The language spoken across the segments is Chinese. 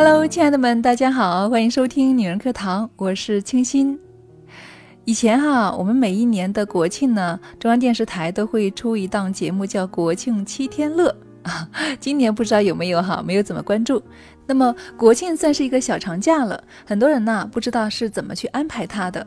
Hello，亲爱的们，大家好，欢迎收听女人课堂，我是清新。以前哈，我们每一年的国庆呢，中央电视台都会出一档节目叫《国庆七天乐》啊。今年不知道有没有哈，没有怎么关注。那么国庆算是一个小长假了，很多人呢不知道是怎么去安排它的。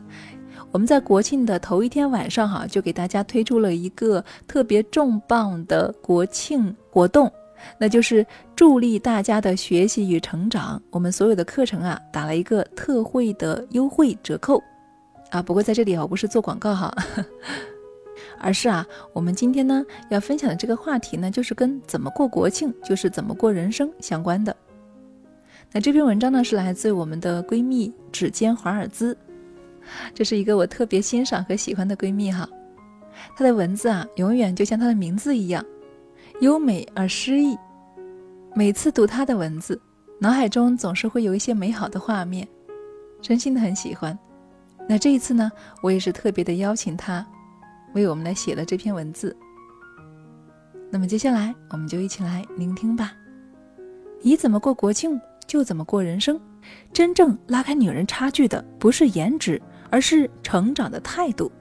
我们在国庆的头一天晚上哈，就给大家推出了一个特别重磅的国庆活动。那就是助力大家的学习与成长。我们所有的课程啊，打了一个特惠的优惠折扣啊。不过在这里啊，我不是做广告哈，而是啊，我们今天呢要分享的这个话题呢，就是跟怎么过国庆，就是怎么过人生相关的。那这篇文章呢，是来自我们的闺蜜指尖华尔兹，这是一个我特别欣赏和喜欢的闺蜜哈。她的文字啊，永远就像她的名字一样。优美而诗意，每次读他的文字，脑海中总是会有一些美好的画面，真心的很喜欢。那这一次呢，我也是特别的邀请他，为我们来写了这篇文字。那么接下来，我们就一起来聆听吧。你怎么过国庆，就怎么过人生。真正拉开女人差距的，不是颜值，而是成长的态度。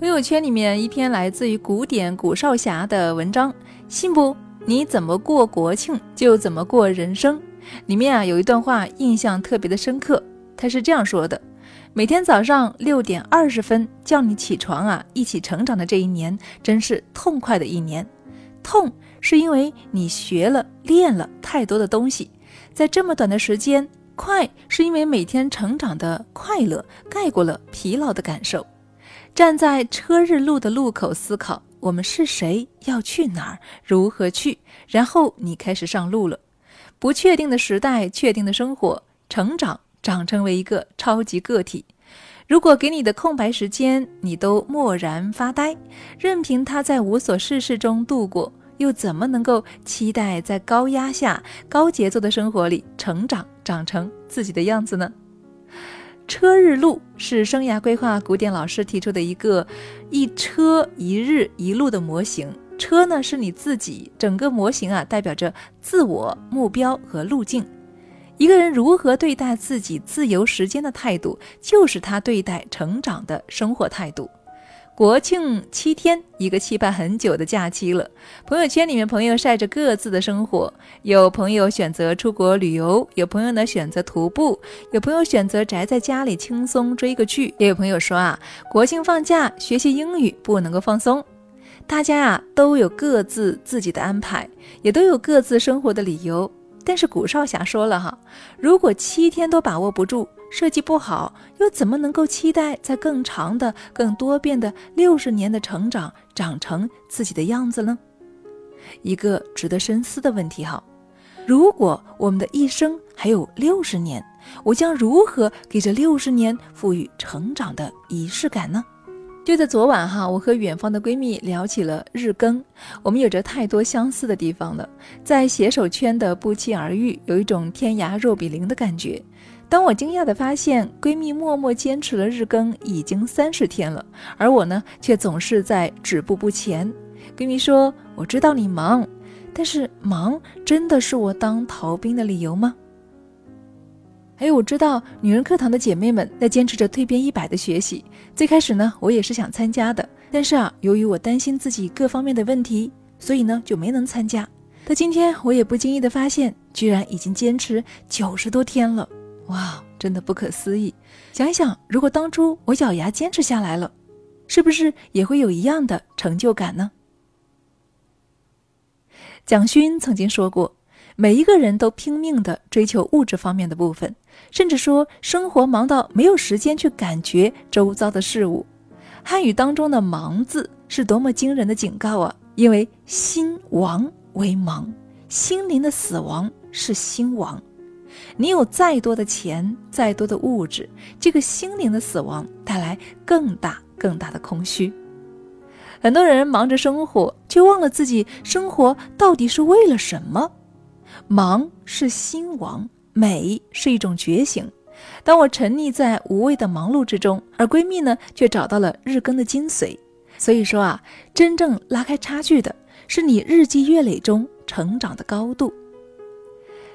朋友圈里面一篇来自于古典古少侠的文章，信不？你怎么过国庆就怎么过人生。里面啊有一段话印象特别的深刻，他是这样说的：每天早上六点二十分叫你起床啊，一起成长的这一年真是痛快的一年。痛是因为你学了练了太多的东西，在这么短的时间；快是因为每天成长的快乐盖过了疲劳的感受。站在车日路的路口思考，我们是谁，要去哪儿，如何去？然后你开始上路了。不确定的时代，确定的生活，成长，长成为一个超级个体。如果给你的空白时间，你都默然发呆，任凭它在无所事事中度过，又怎么能够期待在高压下、高节奏的生活里成长，长成自己的样子呢？车日路是生涯规划古典老师提出的一个一车一日一路的模型。车呢是你自己，整个模型啊代表着自我目标和路径。一个人如何对待自己自由时间的态度，就是他对待成长的生活态度。国庆七天，一个期盼很久的假期了。朋友圈里面，朋友晒着各自的生活，有朋友选择出国旅游，有朋友呢选择徒步，有朋友选择宅在家里轻松追个剧，也有朋友说啊，国庆放假学习英语不能够放松。大家呀都有各自自己的安排，也都有各自生活的理由。但是古少侠说了哈，如果七天都把握不住。设计不好，又怎么能够期待在更长的、更多变的六十年的成长，长成自己的样子呢？一个值得深思的问题哈。如果我们的一生还有六十年，我将如何给这六十年赋予成长的仪式感呢？就在昨晚哈，我和远方的闺蜜聊起了日更，我们有着太多相似的地方了，在携手圈的不期而遇，有一种天涯若比邻的感觉。当我惊讶地发现闺蜜默默坚持了日更已经三十天了，而我呢却总是在止步不前。闺蜜说：“我知道你忙，但是忙真的是我当逃兵的理由吗？”还有，我知道女人课堂的姐妹们在坚持着蜕变一百的学习。最开始呢，我也是想参加的，但是啊，由于我担心自己各方面的问题，所以呢就没能参加。到今天，我也不经意的发现，居然已经坚持九十多天了。哇，真的不可思议！想一想，如果当初我咬牙坚持下来了，是不是也会有一样的成就感呢？蒋勋曾经说过，每一个人都拼命的追求物质方面的部分，甚至说生活忙到没有时间去感觉周遭的事物。汉语当中的“忙”字是多么惊人的警告啊！因为心亡为忙，心灵的死亡是心亡。你有再多的钱，再多的物质，这个心灵的死亡带来更大更大的空虚。很多人忙着生活，却忘了自己生活到底是为了什么。忙是心亡，美是一种觉醒。当我沉溺在无谓的忙碌之中，而闺蜜呢，却找到了日更的精髓。所以说啊，真正拉开差距的是你日积月累中成长的高度。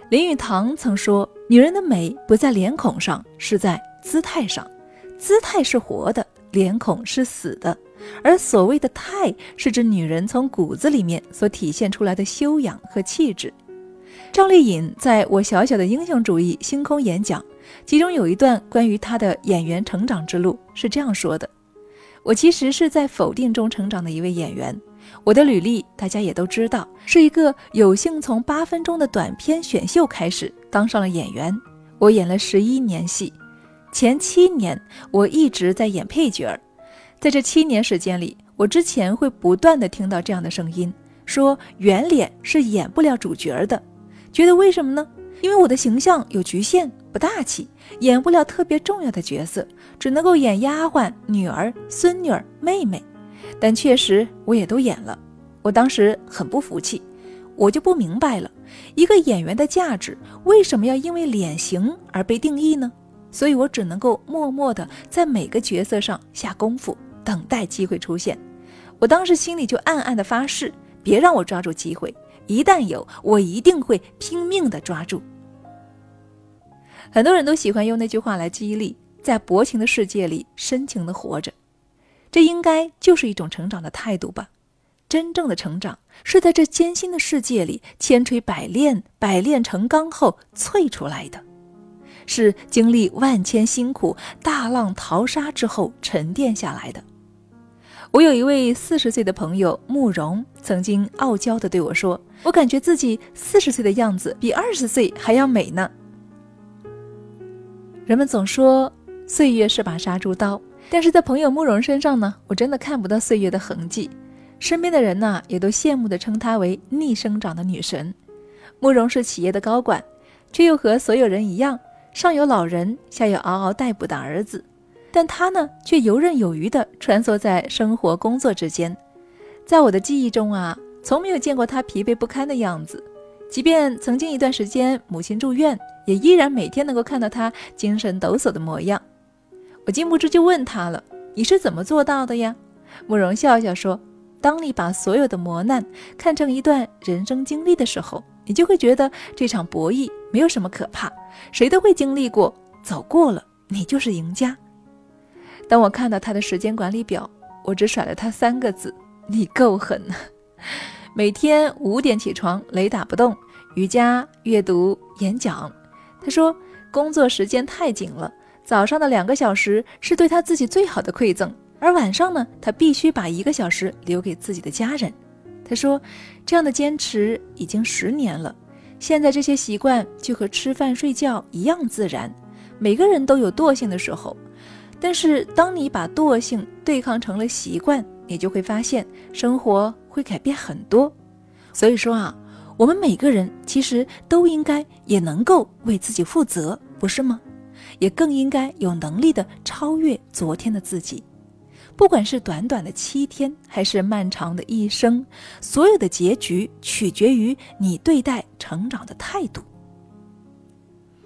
林语堂曾说：“女人的美不在脸孔上，是在姿态上。姿态是活的，脸孔是死的。而所谓的态，是指女人从骨子里面所体现出来的修养和气质。”赵丽颖在我小小的英雄主义星空演讲，其中有一段关于她的演员成长之路是这样说的：“我其实是在否定中成长的一位演员。我的履历大家也都知道，是一个有幸从八分钟的短片选秀开始当上了演员。我演了十一年戏，前七年我一直在演配角儿。在这七年时间里，我之前会不断的听到这样的声音，说圆脸是演不了主角的。”觉得为什么呢？因为我的形象有局限，不大气，演不了特别重要的角色，只能够演丫鬟、女儿、孙女儿、妹妹。但确实我也都演了。我当时很不服气，我就不明白了，一个演员的价值为什么要因为脸型而被定义呢？所以我只能够默默地在每个角色上下功夫，等待机会出现。我当时心里就暗暗地发誓，别让我抓住机会。一旦有，我一定会拼命的抓住。很多人都喜欢用那句话来激励，在薄情的世界里深情的活着，这应该就是一种成长的态度吧。真正的成长是在这艰辛的世界里千锤百炼，百炼成钢后淬出来的，是经历万千辛苦、大浪淘沙之后沉淀下来的。我有一位四十岁的朋友慕容，曾经傲娇地对我说：“我感觉自己四十岁的样子比二十岁还要美呢。”人们总说岁月是把杀猪刀，但是在朋友慕容身上呢，我真的看不到岁月的痕迹。身边的人呢，也都羡慕地称她为逆生长的女神。慕容是企业的高管，却又和所有人一样，上有老人，下有嗷嗷待哺的儿子。但他呢，却游刃有余地穿梭在生活工作之间，在我的记忆中啊，从没有见过他疲惫不堪的样子。即便曾经一段时间母亲住院，也依然每天能够看到他精神抖擞的模样。我禁不住就问他了：“你是怎么做到的呀？”慕容笑笑说：“当你把所有的磨难看成一段人生经历的时候，你就会觉得这场博弈没有什么可怕，谁都会经历过，走过了，你就是赢家。”当我看到他的时间管理表，我只甩了他三个字：“你够狠！”每天五点起床，雷打不动，瑜伽、阅读、演讲。他说工作时间太紧了，早上的两个小时是对他自己最好的馈赠，而晚上呢，他必须把一个小时留给自己的家人。他说这样的坚持已经十年了，现在这些习惯就和吃饭睡觉一样自然。每个人都有惰性的时候。但是，当你把惰性对抗成了习惯，你就会发现生活会改变很多。所以说啊，我们每个人其实都应该也能够为自己负责，不是吗？也更应该有能力的超越昨天的自己。不管是短短的七天，还是漫长的一生，所有的结局取决于你对待成长的态度。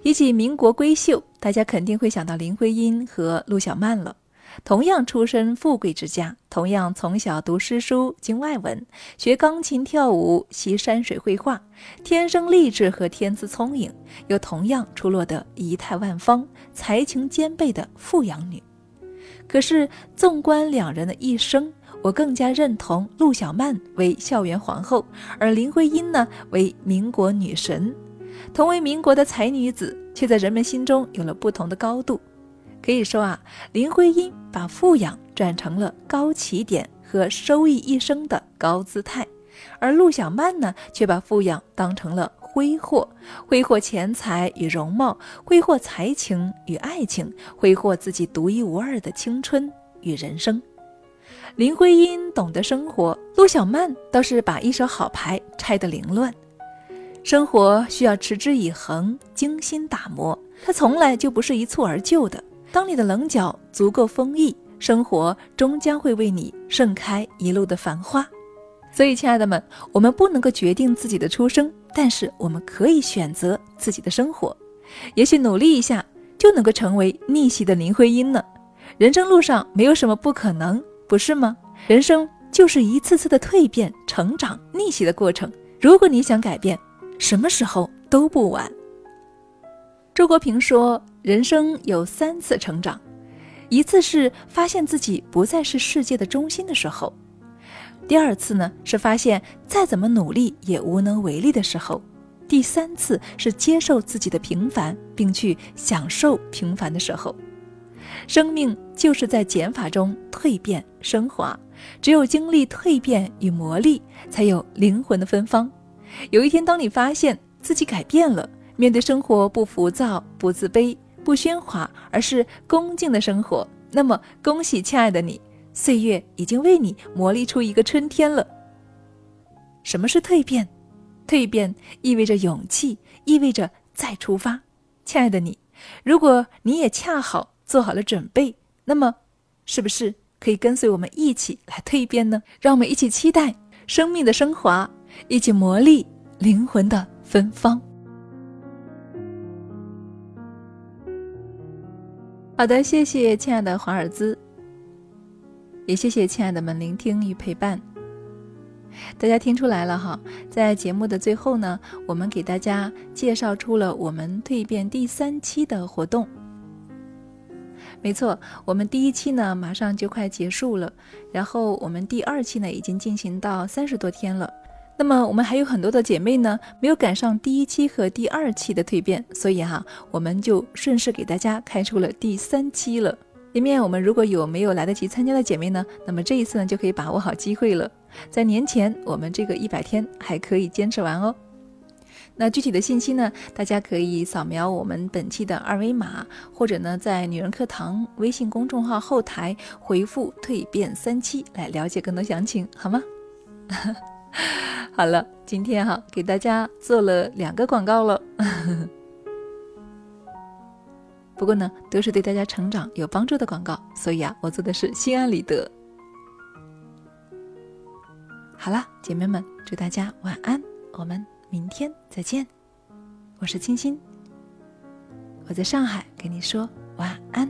提起民国闺秀，大家肯定会想到林徽因和陆小曼了。同样出身富贵之家，同样从小读诗书、经外文，学钢琴、跳舞、习山水绘画，天生丽质和天资聪颖，又同样出落得仪态万方、才情兼备的富养女。可是，纵观两人的一生，我更加认同陆小曼为校园皇后，而林徽因呢为民国女神。同为民国的才女子，却在人们心中有了不同的高度。可以说啊，林徽因把富养转成了高起点和收益一生的高姿态，而陆小曼呢，却把富养当成了挥霍，挥霍钱财与容貌，挥霍才情与爱情，挥霍自己独一无二的青春与人生。林徽因懂得生活，陆小曼倒是把一手好牌拆得凌乱。生活需要持之以恒、精心打磨，它从来就不是一蹴而就的。当你的棱角足够锋利，生活终将会为你盛开一路的繁花。所以，亲爱的们，我们不能够决定自己的出生，但是我们可以选择自己的生活。也许努力一下，就能够成为逆袭的林徽因呢。人生路上没有什么不可能，不是吗？人生就是一次次的蜕变、成长、逆袭的过程。如果你想改变，什么时候都不晚。周国平说：“人生有三次成长，一次是发现自己不再是世界的中心的时候；第二次呢是发现再怎么努力也无能为力的时候；第三次是接受自己的平凡，并去享受平凡的时候。生命就是在减法中蜕变升华，只有经历蜕变与磨砺，才有灵魂的芬芳。有一天，当你发现自己改变了。”面对生活不浮躁、不自卑、不喧哗，而是恭敬的生活。那么，恭喜亲爱的你，岁月已经为你磨砺出一个春天了。什么是蜕变？蜕变意味着勇气，意味着再出发。亲爱的你，如果你也恰好做好了准备，那么，是不是可以跟随我们一起来蜕变呢？让我们一起期待生命的升华，一起磨砺灵魂的芬芳。好的，谢谢亲爱的华尔兹，也谢谢亲爱的们聆听与陪伴。大家听出来了哈，在节目的最后呢，我们给大家介绍出了我们蜕变第三期的活动。没错，我们第一期呢马上就快结束了，然后我们第二期呢已经进行到三十多天了。那么我们还有很多的姐妹呢，没有赶上第一期和第二期的蜕变，所以哈，我们就顺势给大家开出了第三期了。里面我们如果有没有来得及参加的姐妹呢，那么这一次呢就可以把握好机会了，在年前我们这个一百天还可以坚持完哦。那具体的信息呢，大家可以扫描我们本期的二维码，或者呢在女人课堂微信公众号后台回复“蜕变三期”来了解更多详情，好吗？好了，今天哈给大家做了两个广告了，不过呢都是对大家成长有帮助的广告，所以啊我做的是心安理得。好了，姐妹们，祝大家晚安，我们明天再见。我是清新，我在上海给你说晚安。